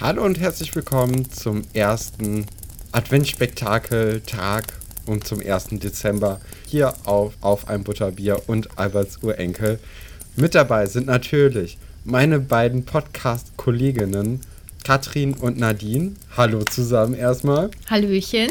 Hallo und herzlich willkommen zum ersten Adventsspektakel-Tag und zum 1. Dezember hier auf, auf ein Butterbier und Alberts Urenkel. Mit dabei sind natürlich meine beiden Podcast-Kolleginnen Katrin und Nadine. Hallo zusammen erstmal. Hallöchen.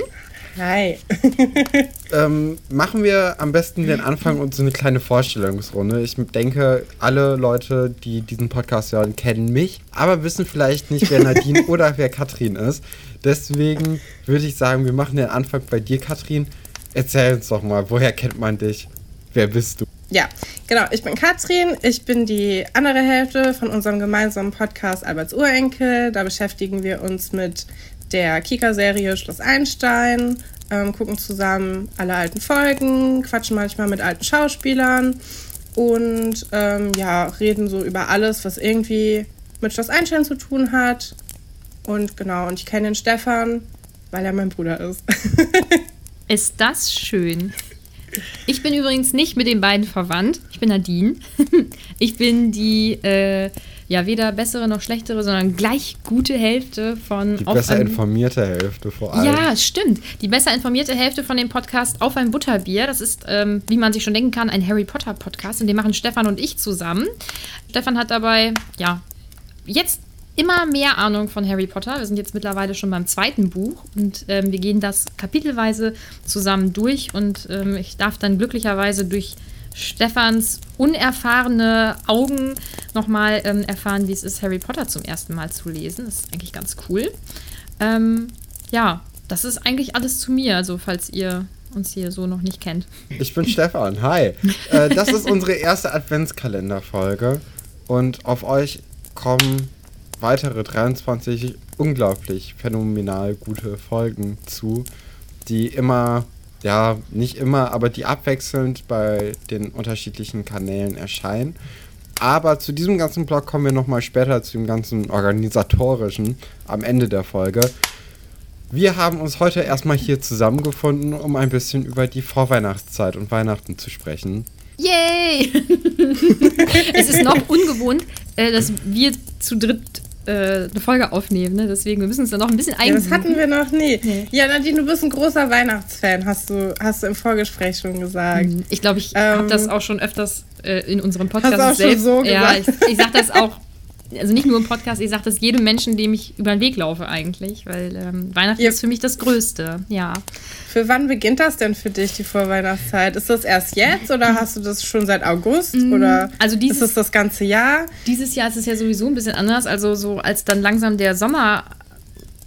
Hi. ähm, machen wir am besten den Anfang und so eine kleine Vorstellungsrunde. Ich denke, alle Leute, die diesen Podcast hören, kennen mich, aber wissen vielleicht nicht, wer Nadine oder wer Katrin ist. Deswegen würde ich sagen, wir machen den Anfang bei dir, Katrin. Erzähl uns doch mal, woher kennt man dich? Wer bist du? Ja, genau. Ich bin Katrin. Ich bin die andere Hälfte von unserem gemeinsamen Podcast Alberts Urenkel. Da beschäftigen wir uns mit der Kika-Serie Schloss Einstein, ähm, gucken zusammen alle alten Folgen, quatschen manchmal mit alten Schauspielern und ähm, ja, reden so über alles, was irgendwie mit Schloss Einstein zu tun hat. Und genau, und ich kenne den Stefan, weil er mein Bruder ist. ist das schön. Ich bin übrigens nicht mit den beiden verwandt. Ich bin Nadine. Ich bin die äh, ja weder bessere noch schlechtere, sondern gleich gute Hälfte von. Die besser informierte Hälfte vor allem. Ja, stimmt. Die besser informierte Hälfte von dem Podcast Auf ein Butterbier. Das ist, ähm, wie man sich schon denken kann, ein Harry Potter Podcast. Und den machen Stefan und ich zusammen. Stefan hat dabei, ja, jetzt immer mehr Ahnung von Harry Potter. Wir sind jetzt mittlerweile schon beim zweiten Buch und ähm, wir gehen das kapitelweise zusammen durch und ähm, ich darf dann glücklicherweise durch Stefans unerfahrene Augen nochmal ähm, erfahren, wie es ist, Harry Potter zum ersten Mal zu lesen. Das ist eigentlich ganz cool. Ähm, ja, das ist eigentlich alles zu mir, also falls ihr uns hier so noch nicht kennt. Ich bin Stefan, hi. Äh, das ist unsere erste Adventskalenderfolge und auf euch kommen weitere 23 unglaublich phänomenal gute Folgen zu, die immer ja, nicht immer, aber die abwechselnd bei den unterschiedlichen Kanälen erscheinen. Aber zu diesem ganzen Blog kommen wir nochmal später zu dem ganzen organisatorischen am Ende der Folge. Wir haben uns heute erstmal hier zusammengefunden, um ein bisschen über die Vorweihnachtszeit und Weihnachten zu sprechen. Yay! es ist noch ungewohnt, äh, dass wir zu dritt äh, eine Folge aufnehmen. Ne? Deswegen, wir müssen uns da noch ein bisschen ein. Ja, das hatten wir noch nie. Nee. Ja, Nadine, du bist ein großer Weihnachtsfan, hast du, hast du im Vorgespräch schon gesagt. Hm, ich glaube, ich ähm, habe das auch schon öfters äh, in unserem Podcast hast du auch selbst. Schon so ja, ich, ich sage das auch also nicht nur im Podcast, ich sage das jedem Menschen, dem ich über den Weg laufe eigentlich, weil ähm, Weihnachten ja. ist für mich das Größte, ja. Für wann beginnt das denn für dich, die Vorweihnachtszeit? Ist das erst jetzt oder hast du das schon seit August mm, oder also dieses, ist das das ganze Jahr? Dieses Jahr ist es ja sowieso ein bisschen anders, also so als dann langsam der Sommer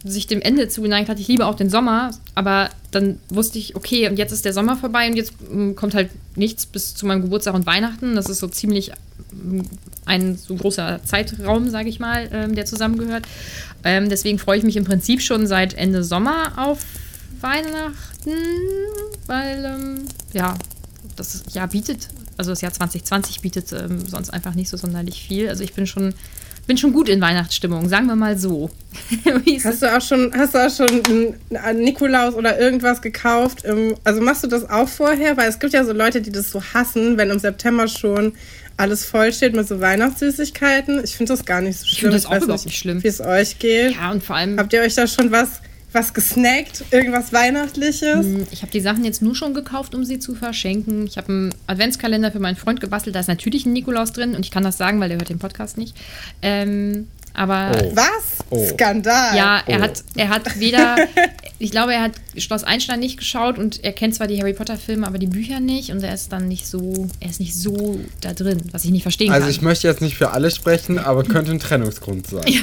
sich dem Ende zugeneigt hat. Ich liebe auch den Sommer, aber dann wusste ich, okay, und jetzt ist der Sommer vorbei und jetzt mm, kommt halt nichts bis zu meinem Geburtstag und Weihnachten. Das ist so ziemlich mm, ein so großer Zeitraum, sage ich mal, ähm, der zusammengehört. Ähm, deswegen freue ich mich im Prinzip schon seit Ende Sommer auf Weihnachten, weil, ähm, ja, das Jahr bietet, also das Jahr 2020 bietet ähm, sonst einfach nicht so sonderlich viel. Also ich bin schon bin schon gut in Weihnachtsstimmung, sagen wir mal so. hast du auch schon, hast du auch schon einen Nikolaus oder irgendwas gekauft? Also machst du das auch vorher? Weil es gibt ja so Leute, die das so hassen, wenn im September schon alles voll steht mit so Weihnachtssüßigkeiten. Ich finde das gar nicht so schlimm. Ich finde das auch überhaupt nicht schlimm. Wie es euch geht. Ja, und vor allem. Habt ihr euch da schon was was gesnackt? Irgendwas Weihnachtliches? Hm, ich habe die Sachen jetzt nur schon gekauft, um sie zu verschenken. Ich habe einen Adventskalender für meinen Freund gebastelt. Da ist natürlich ein Nikolaus drin und ich kann das sagen, weil der hört den Podcast nicht. Ähm, aber oh. was? Oh. Skandal. Ja, er oh. hat er hat weder ich glaube, er hat Schloss Einstein nicht geschaut und er kennt zwar die Harry Potter Filme, aber die Bücher nicht und er ist dann nicht so er ist nicht so da drin, was ich nicht verstehen also kann. Also ich möchte jetzt nicht für alle sprechen, aber könnte ein Trennungsgrund sein.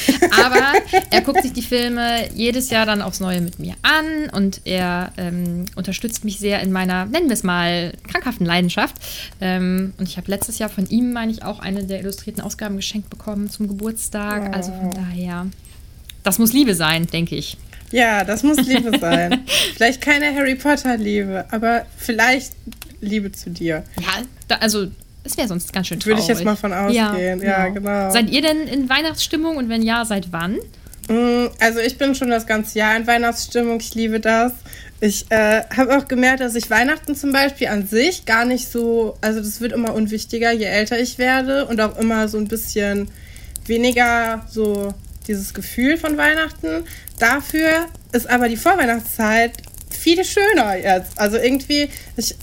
Aber er guckt sich die Filme jedes Jahr dann aufs Neue mit mir an und er ähm, unterstützt mich sehr in meiner, nennen wir es mal, krankhaften Leidenschaft. Ähm, und ich habe letztes Jahr von ihm, meine ich, auch eine der illustrierten Ausgaben geschenkt bekommen zum Geburtstag. Oh. Also von daher, das muss Liebe sein, denke ich. Ja, das muss Liebe sein. vielleicht keine Harry Potter-Liebe, aber vielleicht Liebe zu dir. Ja, da, also es wäre sonst ganz schön traurig. Würde ich jetzt mal von ausgehen. Ja, ja genau. genau. Seid ihr denn in Weihnachtsstimmung und wenn ja, seit wann? Mm, also ich bin schon das ganze Jahr in Weihnachtsstimmung. Ich liebe das. Ich äh, habe auch gemerkt, dass ich Weihnachten zum Beispiel an sich gar nicht so, also das wird immer unwichtiger, je älter ich werde und auch immer so ein bisschen weniger so dieses Gefühl von Weihnachten. Dafür ist aber die Vorweihnachtszeit viel schöner jetzt. Also irgendwie, ich,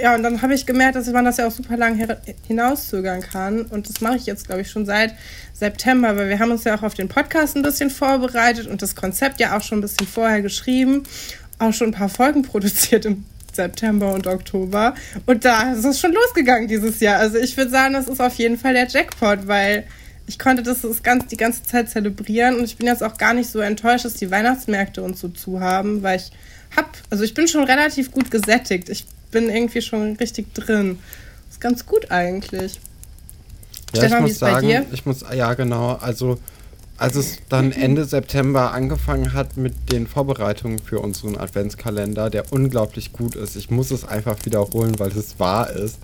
ja, und dann habe ich gemerkt, dass man das ja auch super lang hinauszögern kann. Und das mache ich jetzt, glaube ich, schon seit September, weil wir haben uns ja auch auf den Podcast ein bisschen vorbereitet und das Konzept ja auch schon ein bisschen vorher geschrieben, auch schon ein paar Folgen produziert im September und Oktober. Und da ist es schon losgegangen dieses Jahr. Also ich würde sagen, das ist auf jeden Fall der Jackpot, weil ich konnte das ganz, die ganze Zeit zelebrieren und ich bin jetzt auch gar nicht so enttäuscht, dass die Weihnachtsmärkte uns so zu haben, weil ich hab, also ich bin schon relativ gut gesättigt. Ich bin irgendwie schon richtig drin. Ist ganz gut eigentlich. Ja, Stefan, ich muss sagen, ich muss, ja genau, also als es dann Ende September angefangen hat mit den Vorbereitungen für unseren Adventskalender, der unglaublich gut ist. Ich muss es einfach wiederholen, weil es wahr ist.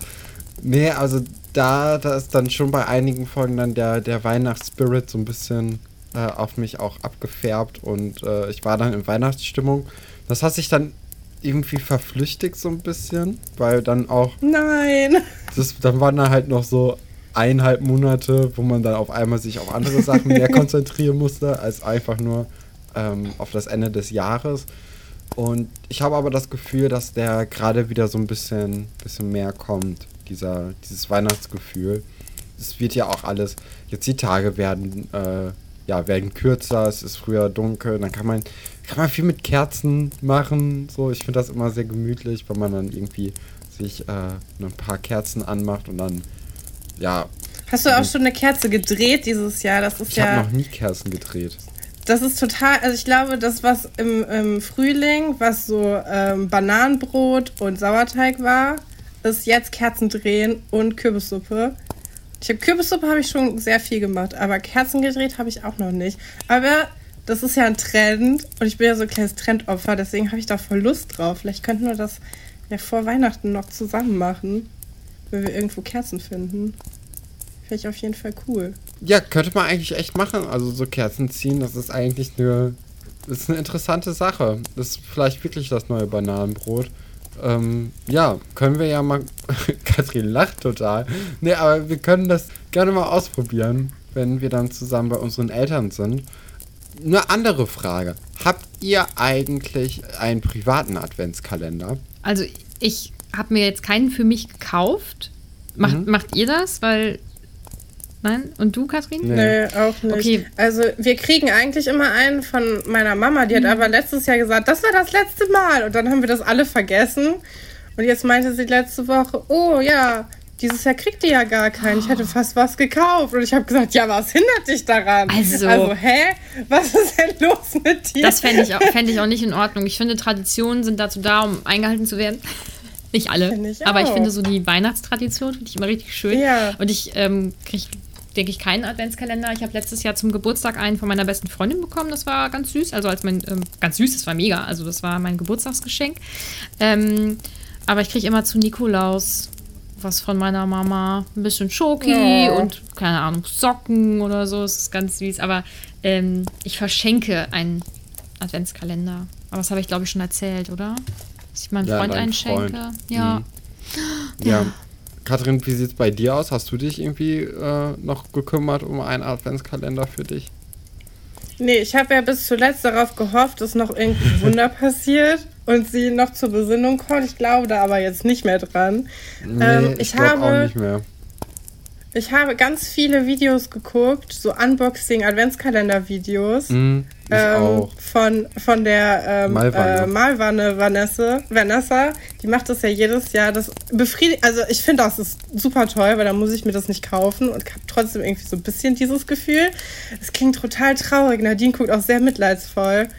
Nee, also da, da ist dann schon bei einigen Folgen dann der, der Weihnachtsspirit so ein bisschen äh, auf mich auch abgefärbt und äh, ich war dann in Weihnachtsstimmung. Das hat sich dann irgendwie verflüchtigt so ein bisschen, weil dann auch. Nein! Das, dann waren da halt noch so eineinhalb Monate, wo man dann auf einmal sich auf andere Sachen mehr konzentrieren musste, als einfach nur ähm, auf das Ende des Jahres. Und ich habe aber das Gefühl, dass der gerade wieder so ein bisschen, bisschen mehr kommt, dieser, dieses Weihnachtsgefühl. Es wird ja auch alles, jetzt die Tage werden, äh, ja, werden kürzer, es ist früher dunkel, dann kann man, kann man viel mit Kerzen machen. So, ich finde das immer sehr gemütlich, wenn man dann irgendwie sich äh, ein paar Kerzen anmacht und dann ja. Hast du auch schon eine Kerze gedreht dieses Jahr? Das ist ich ja. Ich habe noch nie Kerzen gedreht. Das ist total, also ich glaube, das, was im, im Frühling, was so ähm, Bananenbrot und Sauerteig war, ist jetzt Kerzen drehen und Kürbissuppe. Ich habe Kürbissuppe habe ich schon sehr viel gemacht, aber Kerzen gedreht habe ich auch noch nicht. Aber das ist ja ein Trend und ich bin ja so ein kleines Trendopfer, deswegen habe ich da voll Lust drauf. Vielleicht könnten wir das ja vor Weihnachten noch zusammen machen wenn wir irgendwo Kerzen finden. Finde ich auf jeden Fall cool. Ja, könnte man eigentlich echt machen. Also so Kerzen ziehen, das ist eigentlich eine, das ist eine interessante Sache. Das ist vielleicht wirklich das neue Bananenbrot. Ähm, ja, können wir ja mal. Katrin lacht total. Nee, aber wir können das gerne mal ausprobieren, wenn wir dann zusammen bei unseren Eltern sind. Eine andere Frage. Habt ihr eigentlich einen privaten Adventskalender? Also ich habe mir jetzt keinen für mich gekauft. Macht, mhm. macht ihr das? Weil. Nein? Und du, Kathrin? Nee. nee, auch nicht. Okay. Also, wir kriegen eigentlich immer einen von meiner Mama. Die hat mhm. aber letztes Jahr gesagt, das war das letzte Mal. Und dann haben wir das alle vergessen. Und jetzt meinte sie letzte Woche, oh ja, dieses Jahr kriegt ihr ja gar keinen. Ich hätte oh. fast was gekauft. Und ich habe gesagt, ja, was hindert dich daran? Also, also hä? Was ist denn los mit dir? Das fände ich, fänd ich auch nicht in Ordnung. Ich finde, Traditionen sind dazu da, um eingehalten zu werden. Nicht alle. Ich aber ich finde so die Weihnachtstradition finde ich immer richtig schön. Ja. Und ich ähm, kriege, denke ich, keinen Adventskalender. Ich habe letztes Jahr zum Geburtstag einen von meiner besten Freundin bekommen. Das war ganz süß. Also als mein, ähm, ganz süß, das war mega. Also das war mein Geburtstagsgeschenk. Ähm, aber ich kriege immer zu Nikolaus was von meiner Mama. Ein bisschen Schoki ja. und, keine Ahnung, Socken oder so. Das ist ganz süß. Aber ähm, ich verschenke einen Adventskalender. Aber das habe ich, glaube ich, schon erzählt, oder? dass ich meinem ja, Freund einschenke. Freund. Ja. Mhm. ja. Kathrin, wie sieht es bei dir aus? Hast du dich irgendwie äh, noch gekümmert um einen Adventskalender für dich? Nee, ich habe ja bis zuletzt darauf gehofft, dass noch irgendein Wunder passiert und sie noch zur Besinnung kommt. Ich glaube da aber jetzt nicht mehr dran. Nee, ähm, ich, ich habe auch nicht mehr. Ich habe ganz viele Videos geguckt, so Unboxing-Adventskalender-Videos. Mm, ähm, von, von der ähm, Malwanne. Äh, Malwanne Vanessa, Vanessa. Die macht das ja jedes Jahr. Das befriedigt, also ich finde das ist super toll, weil dann muss ich mir das nicht kaufen und habe trotzdem irgendwie so ein bisschen dieses Gefühl. Es klingt total traurig. Nadine guckt auch sehr mitleidsvoll.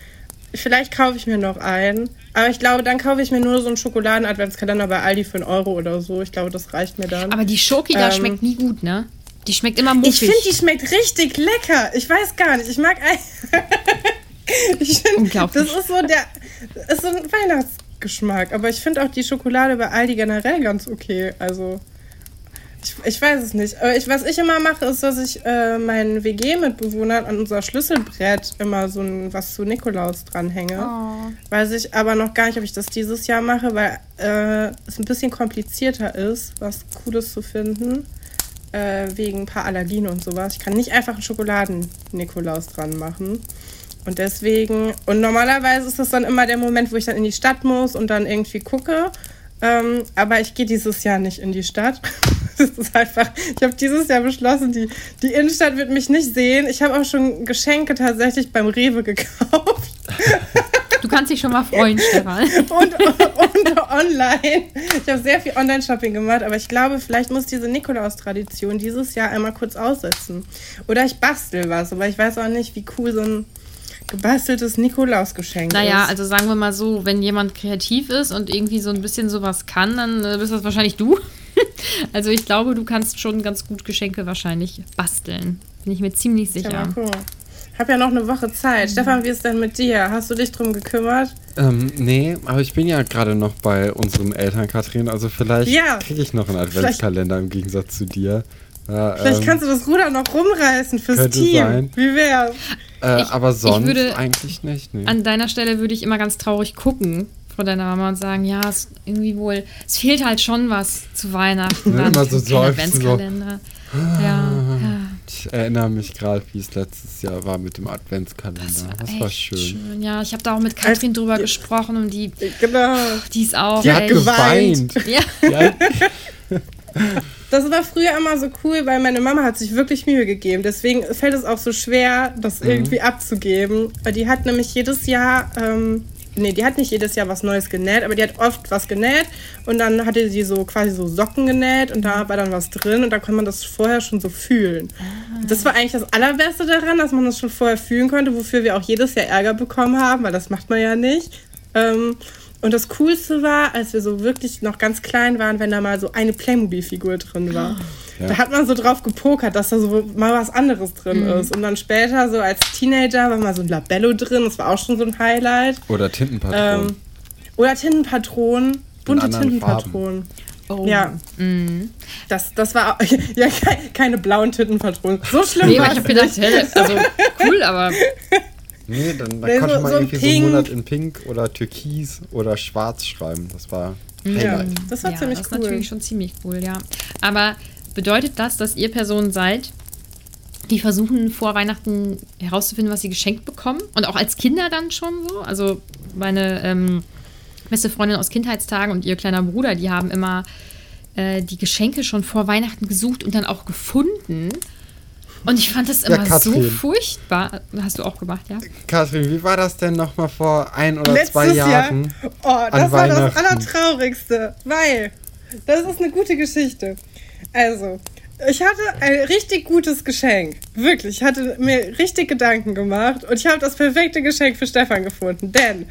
Vielleicht kaufe ich mir noch einen. Aber ich glaube, dann kaufe ich mir nur so einen Schokoladen-Adventskalender bei Aldi für einen Euro oder so. Ich glaube, das reicht mir dann. Aber die Schoki da ähm, schmeckt nie gut, ne? Die schmeckt immer muffig. Ich finde, die schmeckt richtig lecker. Ich weiß gar nicht. Ich mag ich find, Unglaublich. Das ist so der ist so ein Weihnachtsgeschmack. Aber ich finde auch die Schokolade bei Aldi generell ganz okay. Also ich, ich weiß es nicht. Aber ich, was ich immer mache, ist, dass ich äh, meinen WG-Mitbewohnern an unser Schlüsselbrett immer so ein, was zu Nikolaus dranhänge. Oh. Weiß ich aber noch gar nicht, ob ich das dieses Jahr mache, weil äh, es ein bisschen komplizierter ist, was Cooles zu finden. äh, wegen ein paar Allergien und sowas. Ich kann nicht einfach einen Schokoladen-Nikolaus dran machen. Und deswegen, und normalerweise ist das dann immer der Moment, wo ich dann in die Stadt muss und dann irgendwie gucke. Ähm, aber ich gehe dieses Jahr nicht in die Stadt. Das ist einfach, ich habe dieses Jahr beschlossen, die, die Innenstadt wird mich nicht sehen. Ich habe auch schon Geschenke tatsächlich beim Rewe gekauft. Du kannst dich schon mal freuen, Stefan. Und, und online. Ich habe sehr viel Online-Shopping gemacht, aber ich glaube, vielleicht muss diese Nikolaus-Tradition dieses Jahr einmal kurz aussetzen. Oder ich bastel was, aber ich weiß auch nicht, wie cool so ein gebasteltes Nikolausgeschenk Naja, ist. also sagen wir mal so, wenn jemand kreativ ist und irgendwie so ein bisschen sowas kann, dann äh, bist das wahrscheinlich du. also ich glaube, du kannst schon ganz gut Geschenke wahrscheinlich basteln. Bin ich mir ziemlich Ja, sicher. gucken. Ich habe ja noch eine Woche Zeit. Stefan, wie ist denn mit dir? Hast du dich drum gekümmert? Ähm, nee, aber ich bin ja gerade noch bei unseren Eltern, Katrin. Also vielleicht Ja. kriege ich noch einen Adventskalender im Gegensatz zu dir. Ja, Vielleicht ähm, kannst du das Ruder noch rumreißen fürs Team. sein. Wie wär's? äh, ich- aber ich sonst würde eigentlich nicht. Nee. An deiner Stelle würde ich immer ganz traurig gucken vor deiner Mama und sagen, ja, es irgendwie wohl, es fehlt halt schon was zu Weihnachten. Dann immer so seufzen, so. Adventskalender. Ja, ja. Ich erinnere mich gerade, wie es letztes Jahr war mit dem Adventskalender. Das war, echt schön. Ja, ich habe da auch mit Katrin drüber gesprochen und die, Genau. die ist auch. Die hat echt- geweint. Ja, Ja, Das war früher immer so cool, weil meine Mama hat sich wirklich Mühe gegeben. Deswegen fällt es auch so schwer, das Mhm. irgendwie abzugeben. Die hat nämlich jedes Jahr, ähm, nee, die hat nicht jedes Jahr was Neues genäht, aber die hat oft was genäht und dann hatte sie so quasi so Socken genäht und da war dann was drin und da konnte man das vorher schon so fühlen. Das war eigentlich das Allerbeste daran, dass man das schon vorher fühlen konnte, wofür wir auch jedes Jahr Ärger bekommen haben, weil das macht man ja nicht. Ähm, und das Coolste war, als wir so wirklich noch ganz klein waren, wenn da mal so eine Playmobil-Figur drin war. Ja. Da hat man so drauf gepokert, dass da so mal was anderes drin ist. Und dann später, so als Teenager, war mal so ein Labello drin. Das war auch schon so ein Highlight. Oder Tintenpatronen. Ähm, oder Tintenpatronen, bunte Tintenpatronen. oh. Ja, das, das war auch, ja, ke- keine blauen Tintenpatronen. So schlimm Nee, war ich habe gedacht, also cool, aber nee, dann, dann konnte so- man so irgendwie so einen Monat in Pink oder Türkis oder Schwarz schreiben. Das war Ja, Highlight. das war ja, ziemlich das ist cool. natürlich schon ziemlich cool, ja. Aber bedeutet das, dass ihr Personen seid, die versuchen vor Weihnachten herauszufinden, was sie geschenkt bekommen? Und auch als Kinder dann schon so? Also meine ähm, beste Freundin aus Kindheitstagen und ihr kleiner Bruder, die haben immer äh, die Geschenke schon vor Weihnachten gesucht und dann auch gefunden. Und ich fand das Ja, immer so Katrin. furchtbar. Hast du auch gemacht, ja? Katrin, wie war das denn nochmal vor ein oder Letztes zwei Jahr. Jahren? Oh, das war das. Allertraurigste, weil das ist eine gute Geschichte. Also, ich hatte ein richtig gutes Geschenk. Wirklich, ich hatte mir richtig Gedanken gemacht und ich habe das perfekte Geschenk für Stefan gefunden. Denn,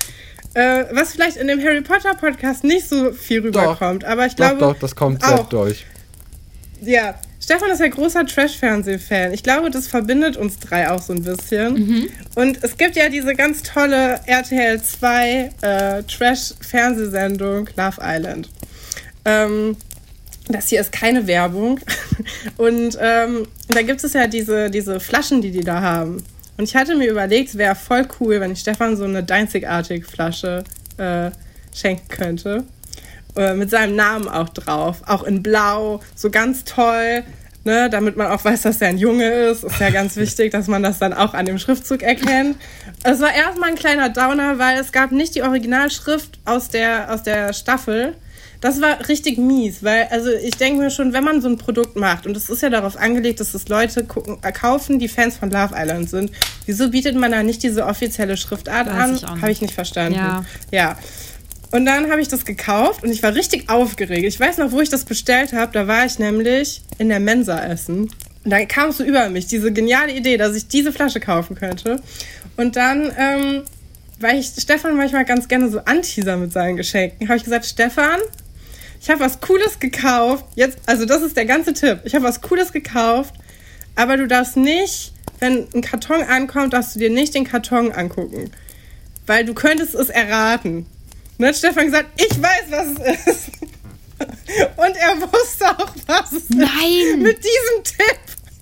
äh, was vielleicht in dem Harry Potter Podcast nicht so viel rüberkommt, aber ich Doch, glaube. doch, das kommt sehr auch. durch. Ja, Stefan ist ja großer Trash-Fernseh-Fan. Ich glaube, das verbindet uns drei auch so ein bisschen. Und es gibt ja diese ganz tolle RTL 2 äh, Trash-Fernsehsendung Love Island. Ähm, das hier ist keine Werbung. Und ähm, da gibt es ja diese, diese Flaschen, die die da haben. Und ich hatte mir überlegt, es wäre voll cool, wenn ich Stefan so eine Deinzigartig Flasche äh, schenken könnte. Äh, mit seinem Namen auch drauf. Auch in Blau, so ganz toll. Ne, damit man auch weiß, dass er ein Junge ist. Ist ja ganz wichtig, dass man das dann auch an dem Schriftzug erkennt. Es war erstmal ein kleiner Downer, weil es gab nicht die Originalschrift aus der, aus der Staffel. Das war richtig mies, weil, also ich denke mir schon, wenn man so ein Produkt macht, und es ist ja darauf angelegt, dass es Leute gucken, äh, kaufen, die Fans von Love Island sind, wieso bietet man da nicht diese offizielle Schriftart Weiß an? Habe ich nicht verstanden. Ja. ja. Und dann habe ich das gekauft und ich war richtig aufgeregt. Ich weiß noch, wo ich das bestellt habe. Da war ich nämlich in der Mensa essen. Und da kam so über mich, diese geniale Idee, dass ich diese Flasche kaufen könnte. Und dann, ähm, weil ich Stefan manchmal ganz gerne so anteaser mit seinen Geschenken, habe ich gesagt, Stefan, ich habe was Cooles gekauft. Jetzt, also das ist der ganze Tipp. Ich habe was Cooles gekauft, aber du darfst nicht, wenn ein Karton ankommt, darfst du dir nicht den Karton angucken. Weil du könntest es erraten. Und dann hat Stefan gesagt, ich weiß, was es ist. Und er wusste auch, was es ist. Nein! Mit diesem Tipp.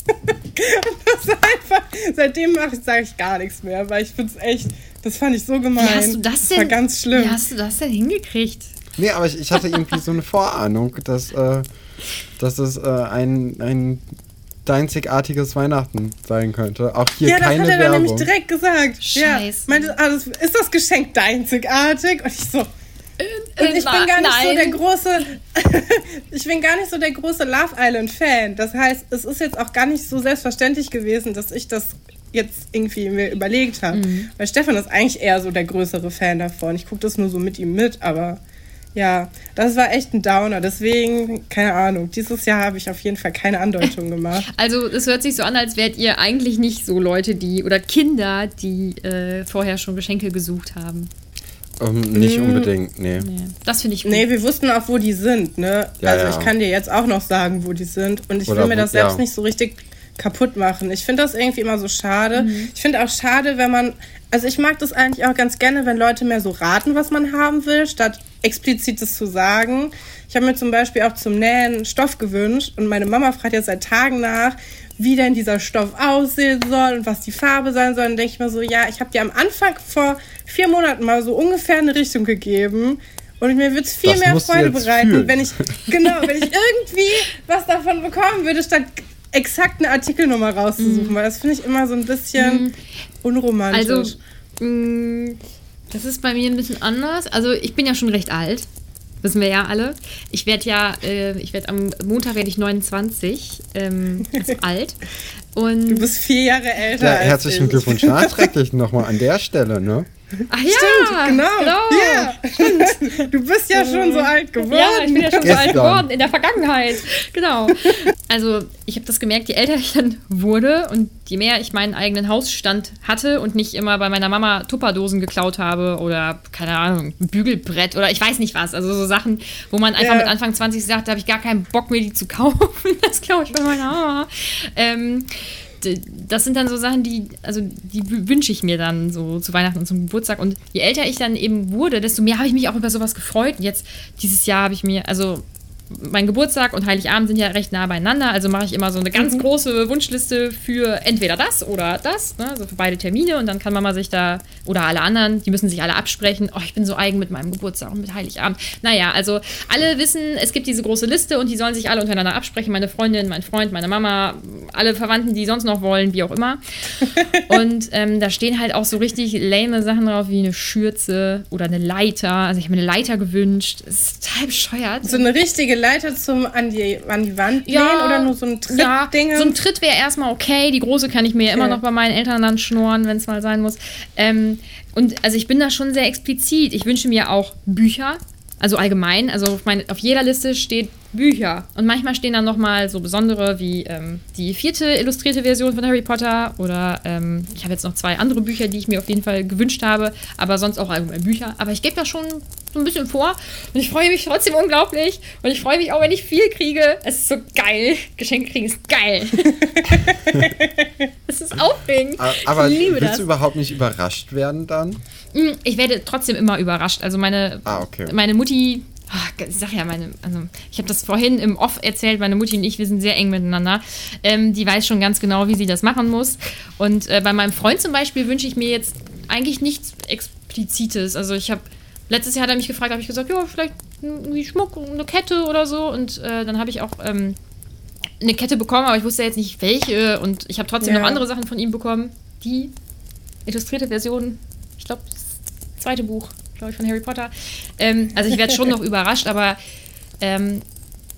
Und das war einfach, seitdem mache ich, sage ich gar nichts mehr, weil ich finde es echt, das fand ich so gemein. Wie hast du das denn? war ganz schlimm. Wie hast du das denn hingekriegt? Nee, aber ich, ich hatte irgendwie so eine Vorahnung, dass, äh, dass es äh, ein, ein einzigartiges Weihnachten sein könnte. Auch hier ja, keine das hat er Werbung. dann nämlich direkt gesagt. Scheiße. Ja, meinte, ah, das, ist das Geschenk einzigartig? Und ich so. Und ich bin gar nicht so Nein. der große, ich bin gar nicht so der große Love Island Fan. Das heißt, es ist jetzt auch gar nicht so selbstverständlich gewesen, dass ich das jetzt irgendwie mir überlegt habe. Mhm. Weil Stefan ist eigentlich eher so der größere Fan davon. Ich gucke das nur so mit ihm mit, aber ja, das war echt ein Downer. Deswegen, keine Ahnung, dieses Jahr habe ich auf jeden Fall keine Andeutung gemacht. Also es hört sich so an, als wärt ihr eigentlich nicht so Leute, die oder Kinder, die äh, vorher schon Geschenke gesucht haben. Ähm, nicht Mm. unbedingt, nee. Nee. Das finde ich gut. Nee, wir wussten auch, wo die sind, ne? Ja, also ja. ich kann dir jetzt auch noch sagen, wo die sind. Und ich Oder will mir das selbst ja. nicht so richtig kaputt machen. Ich finde das irgendwie immer so schade. Ich finde auch schade, wenn man. Also ich mag das eigentlich auch ganz gerne, wenn Leute mehr so raten, was man haben will, statt explizites zu sagen. Ich habe mir zum Beispiel auch zum Nähen Stoff gewünscht und meine Mama fragt jetzt seit Tagen nach, wie denn dieser Stoff aussehen soll und was die Farbe sein soll. Und denke ich mir so, ja, ich habe dir am Anfang vor vier Monaten mal so ungefähr eine Richtung gegeben. Und mir würde es viel Das mehr Freude bereiten, fühlen. wenn ich, genau, wenn ich irgendwie was davon bekommen würde, statt exakt eine Artikelnummer rauszusuchen. Weil das finde ich immer so ein bisschen unromantisch. Also, mh, das ist bei mir ein bisschen anders. Also, ich bin ja schon recht alt. Wissen wir ja alle. Ich werde ja, äh, ich werde am Montag werde ich 29, ähm, also alt. Und du bist vier Jahre älter. Ja, als herzlichen ich. Glückwunsch nachträglich nochmal an der Stelle, ne? Ach ja, Stimmt, genau. Ja, stimmt. Du bist ja schon so alt geworden. Ja, ich bin ja schon so alt geworden in der Vergangenheit. Genau. Also, ich habe das gemerkt, je älter ich dann wurde und je mehr ich meinen eigenen Hausstand hatte und nicht immer bei meiner Mama Tupperdosen geklaut habe oder, keine Ahnung, ein Bügelbrett oder ich weiß nicht was. Also so Sachen, wo man einfach Ja. mit Anfang 20 sagt, da habe ich gar keinen Bock mehr, die zu kaufen. Das glaube ich bei meiner Mama. Ähm, das sind dann so Sachen, die, also die wünsche ich mir dann so zu Weihnachten und zum Geburtstag. Und je älter ich dann eben wurde, desto mehr habe ich mich auch über sowas gefreut. Und jetzt, dieses Jahr habe ich mir, also mein Geburtstag und Heiligabend sind ja recht nah beieinander, also mache ich immer so eine ganz große Wunschliste für entweder das oder das, ne, also für beide Termine und dann kann Mama sich da oder alle anderen, die müssen sich alle absprechen. Oh, ich bin so eigen mit meinem Geburtstag und mit Heiligabend. Naja, also alle wissen, es gibt diese große Liste und die sollen sich alle untereinander absprechen. Meine Freundin, mein Freund, meine Mama, alle Verwandten, die sonst noch wollen, wie auch immer. Und ähm, da stehen halt auch so richtig lame Sachen drauf, wie eine Schürze oder eine Leiter. Also ich habe mir eine Leiter gewünscht. Das ist total bescheuert. So eine richtige Leiter zum an die, an die Wand lehnen oder nur so ein ja, Trittding? so ein Tritt wäre erstmal okay. Die große kann ich mir ja immer Okay. noch bei meinen Eltern dann schnorren, wenn es mal sein muss. Ähm, und also ich bin da schon sehr explizit. Ich wünsche mir auch Bücher. Also allgemein, also auf, meine, auf jeder Liste steht Bücher. Und manchmal stehen dann nochmal so besondere wie ähm, die vierte illustrierte Version von Harry Potter oder ähm, ich habe jetzt noch zwei andere Bücher, die ich mir auf jeden Fall gewünscht habe, aber sonst auch allgemein Bücher. Aber ich gebe da schon so ein bisschen vor und ich freue mich trotzdem unglaublich und ich freue mich auch, wenn ich viel kriege. Es ist so geil. Geschenke kriegen ist geil. Es ist aufregend. Aber ich liebe willst das. du überhaupt nicht überrascht werden dann? Mm, Ich werde trotzdem immer überrascht. Also meine, Ah, okay. meine Mutti, ich sag ja, meine, also ich habe das vorhin im Off erzählt, meine Mutti und ich, wir sind sehr eng miteinander. Ähm, die weiß schon ganz genau, wie sie das machen muss. Und äh, bei meinem Freund zum Beispiel wünsche ich mir jetzt eigentlich nichts Explizites. Also ich habe, letztes Jahr hat er mich gefragt, habe ich gesagt, ja, vielleicht irgendwie Schmuck, eine Kette oder so. Und äh, dann habe ich auch ähm, eine Kette bekommen, aber ich wusste jetzt nicht welche. Und ich habe trotzdem Ja. noch andere Sachen von ihm bekommen. Die illustrierte Version, ich glaube, das zweite Buch, glaube ich, von Harry Potter. Ähm, also ich werde schon noch überrascht, aber ähm,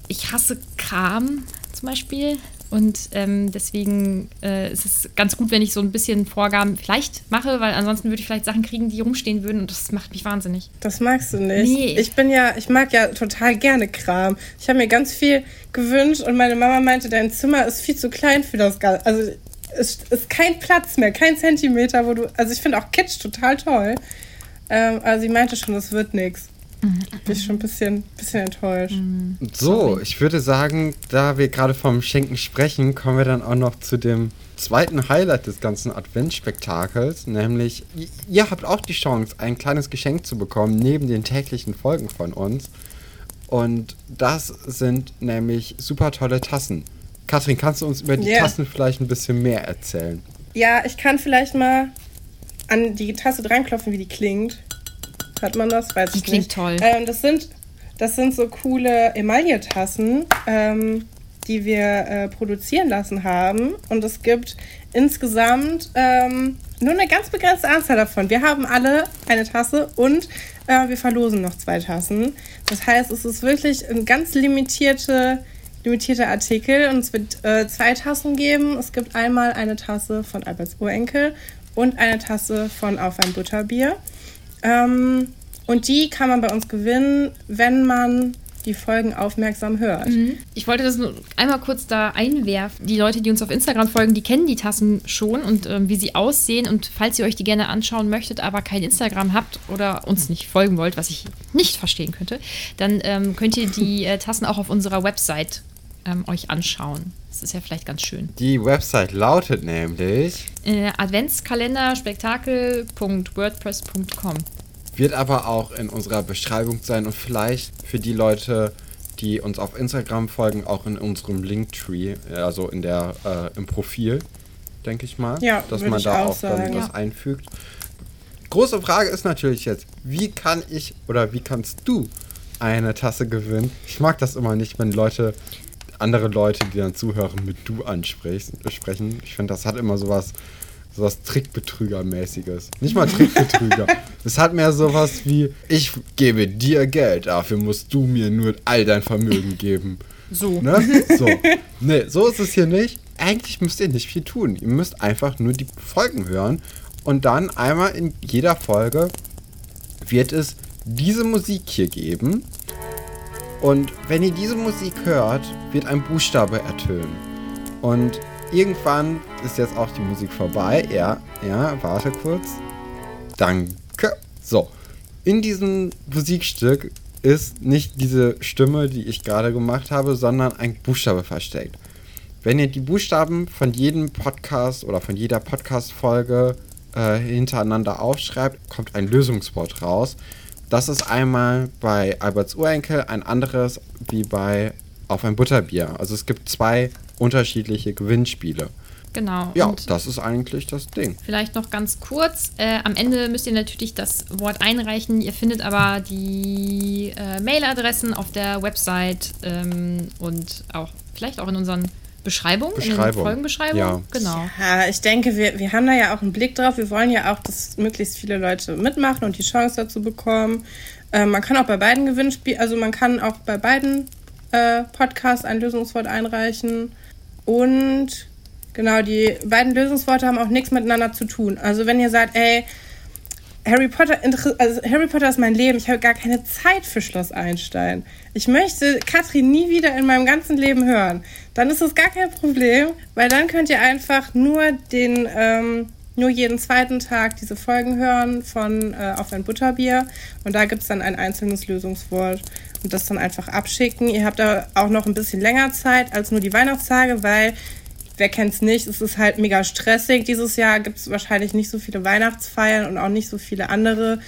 ich hasse Kram zum Beispiel. Und ähm, deswegen äh, ist es ganz gut, wenn ich so ein bisschen Vorgaben vielleicht mache, weil ansonsten würde ich vielleicht Sachen kriegen, die rumstehen würden und das macht mich wahnsinnig. Das magst du nicht. Nee. Ich bin ja, ich mag ja total gerne Kram. Ich habe mir ganz viel gewünscht und meine Mama meinte, dein Zimmer ist viel zu klein für das Ganze. Also es ist kein Platz mehr, kein Zentimeter, wo du. Also ich finde auch Kitsch total toll. Ähm, also sie meinte schon, das wird nichts. Bin ich schon ein bisschen, bisschen enttäuscht. So, ich würde sagen, da wir gerade vom Schenken sprechen, kommen wir dann auch noch zu dem zweiten Highlight des ganzen Adventsspektakels, nämlich ihr habt auch die Chance, ein kleines Geschenk zu bekommen neben den täglichen Folgen von uns. Und das sind nämlich super tolle Tassen. Katrin, kannst du uns über die Ja. Tassen vielleicht ein bisschen mehr erzählen? Ja, ich kann vielleicht mal an die Tasse dranklopfen, wie die klingt. Hört man das? Weiß Die ich klingt nicht. toll. Ähm, das sind Das sind so coole Emailletassen, ähm, die wir äh, produzieren lassen haben. Und es gibt insgesamt ähm, nur eine ganz begrenzte Anzahl davon. Wir haben alle eine Tasse und äh, wir verlosen noch zwei Tassen. Das heißt, es ist wirklich ein ganz limitierte, limitierter Artikel und es wird äh, zwei Tassen geben. Es gibt einmal eine Tasse von Alberts Urenkel und eine Tasse von Auf ein Butterbier. Ähm, und die kann man bei uns gewinnen, wenn man die Folgen aufmerksam hört. Mhm. Ich wollte das nur einmal kurz da einwerfen. Die Leute, die uns auf Instagram folgen, die kennen die Tassen schon und ähm, wie sie aussehen. Und falls ihr euch die gerne anschauen möchtet, aber kein Instagram habt oder uns nicht folgen wollt, was ich nicht verstehen könnte, dann ähm, könnt ihr die äh, Tassen auch auf unserer Website ähm, euch anschauen. Das ist ja vielleicht ganz schön. Die Website lautet nämlich äh, Adventskalenderspektakel.wordpress.com. Wird aber auch in unserer Beschreibung sein und vielleicht für die Leute, die uns auf Instagram folgen, auch in unserem Linktree, also in der äh, im Profil, denke ich mal, Ja, dass man da auch auch dann Ja. einfügt. Große Frage ist natürlich jetzt, wie kann ich oder wie kannst du eine Tasse gewinnen? Ich mag das immer nicht, wenn Leute andere Leute, die dann zuhören, mit du ansprechen. sprechen. Ich finde, das hat immer sowas sowas Trickbetrüger-mäßiges. Nicht mal Trickbetrüger. es hat mehr sowas wie, ich gebe dir Geld, dafür musst du mir nur all dein Vermögen geben. So. Ne? So. Nee, so ist es hier nicht. Eigentlich müsst ihr nicht viel tun. Ihr müsst einfach nur die Folgen hören und dann einmal in jeder Folge wird es diese Musik hier geben. Und wenn ihr diese Musik hört, wird ein Buchstabe ertönen. Und irgendwann ist jetzt auch die Musik vorbei. Ja, ja, warte kurz. Danke. So. In diesem Musikstück ist nicht diese Stimme, die ich gerade gemacht habe, sondern ein Buchstabe versteckt. Wenn ihr die Buchstaben von jedem Podcast oder von jeder Podcast-Folge äh, hintereinander aufschreibt, kommt ein Lösungswort raus. Das ist einmal bei Alberts Urenkel ein anderes wie bei Auf ein Butterbier. Also es gibt zwei unterschiedliche Gewinnspiele. Genau. Ja, Und das ist eigentlich das Ding. Vielleicht noch ganz kurz. Äh, am Ende müsst ihr natürlich das Wort einreichen. Ihr findet aber die äh, Mailadressen auf der Website ähm, und auch vielleicht auch in unseren Den Beschreibung. Folgenbeschreibungen. Ja. Genau. Ja, ich denke, wir, wir haben da ja auch einen Blick drauf. Wir wollen ja auch, dass möglichst viele Leute mitmachen und die Chance dazu bekommen. Äh, man kann auch bei beiden Gewinnspielen, also man kann auch bei beiden äh, Podcasts ein Lösungswort einreichen. Und genau, die beiden Lösungsworte haben auch nichts miteinander zu tun. Also wenn ihr sagt, ey, Harry Potter, also Harry Potter ist mein Leben. Ich habe gar keine Zeit für Schloss Einstein. Ich möchte Katrin nie wieder in meinem ganzen Leben hören. Dann ist das gar kein Problem, weil dann könnt ihr einfach nur den, ähm, nur jeden zweiten Tag diese Folgen hören von äh, Auf ein Butterbier. Und da gibt es dann ein einzelnes Lösungswort und das dann einfach abschicken. Ihr habt da auch noch ein bisschen länger Zeit als nur die Weihnachtstage, weil wer kennt's nicht, es ist halt mega stressig. Dieses Jahr gibt es wahrscheinlich nicht so viele Weihnachtsfeiern und auch nicht so viele andere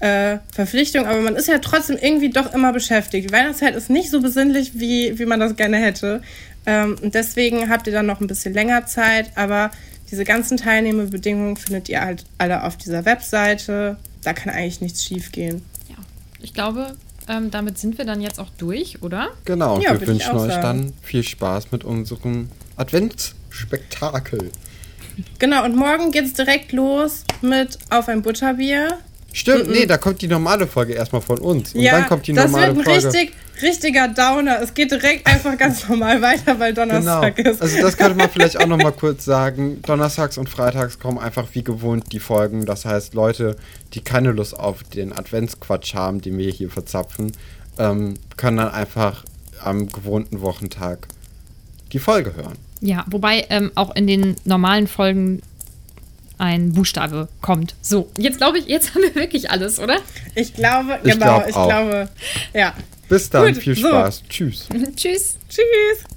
äh, Verpflichtungen, aber man ist ja trotzdem irgendwie doch immer beschäftigt. Die Weihnachtszeit ist nicht so besinnlich, wie, wie man das gerne hätte. Ähm, und deswegen habt ihr dann noch ein bisschen länger Zeit, aber diese ganzen Teilnehmerbedingungen findet ihr halt alle auf dieser Webseite. Da kann eigentlich nichts schief gehen. Ja. Ich glaube, ähm, damit sind wir dann jetzt auch durch, oder? Genau, und Ja, wir wünschen euch sagen. dann viel Spaß mit unserem Adventsspektakel. Genau, und morgen geht's direkt los mit Auf ein Butterbier. Stimmt, nee, da kommt die normale Folge erstmal von uns. Und dann kommt die das normale wird ein Folge. richtig, richtiger Downer. Es geht direkt einfach ganz normal weiter, weil Genau. Donnerstag ist. Also das könnte man vielleicht auch nochmal kurz sagen. Donnerstags und Freitags kommen einfach wie gewohnt die Folgen. Das heißt, Leute, die keine Lust auf den Adventsquatsch haben, den wir hier verzapfen, ähm, können dann einfach am gewohnten Wochentag die Folge hören. Ja, wobei ähm, auch in den normalen Folgen ein Buchstabe kommt. So, jetzt glaube ich, jetzt haben wir wirklich alles, oder? Ich glaube, Ich genau, glaub ich auch. glaube, ja. Bis dann, Gut, viel so. Spaß. Tschüss. Tschüss. Tschüss.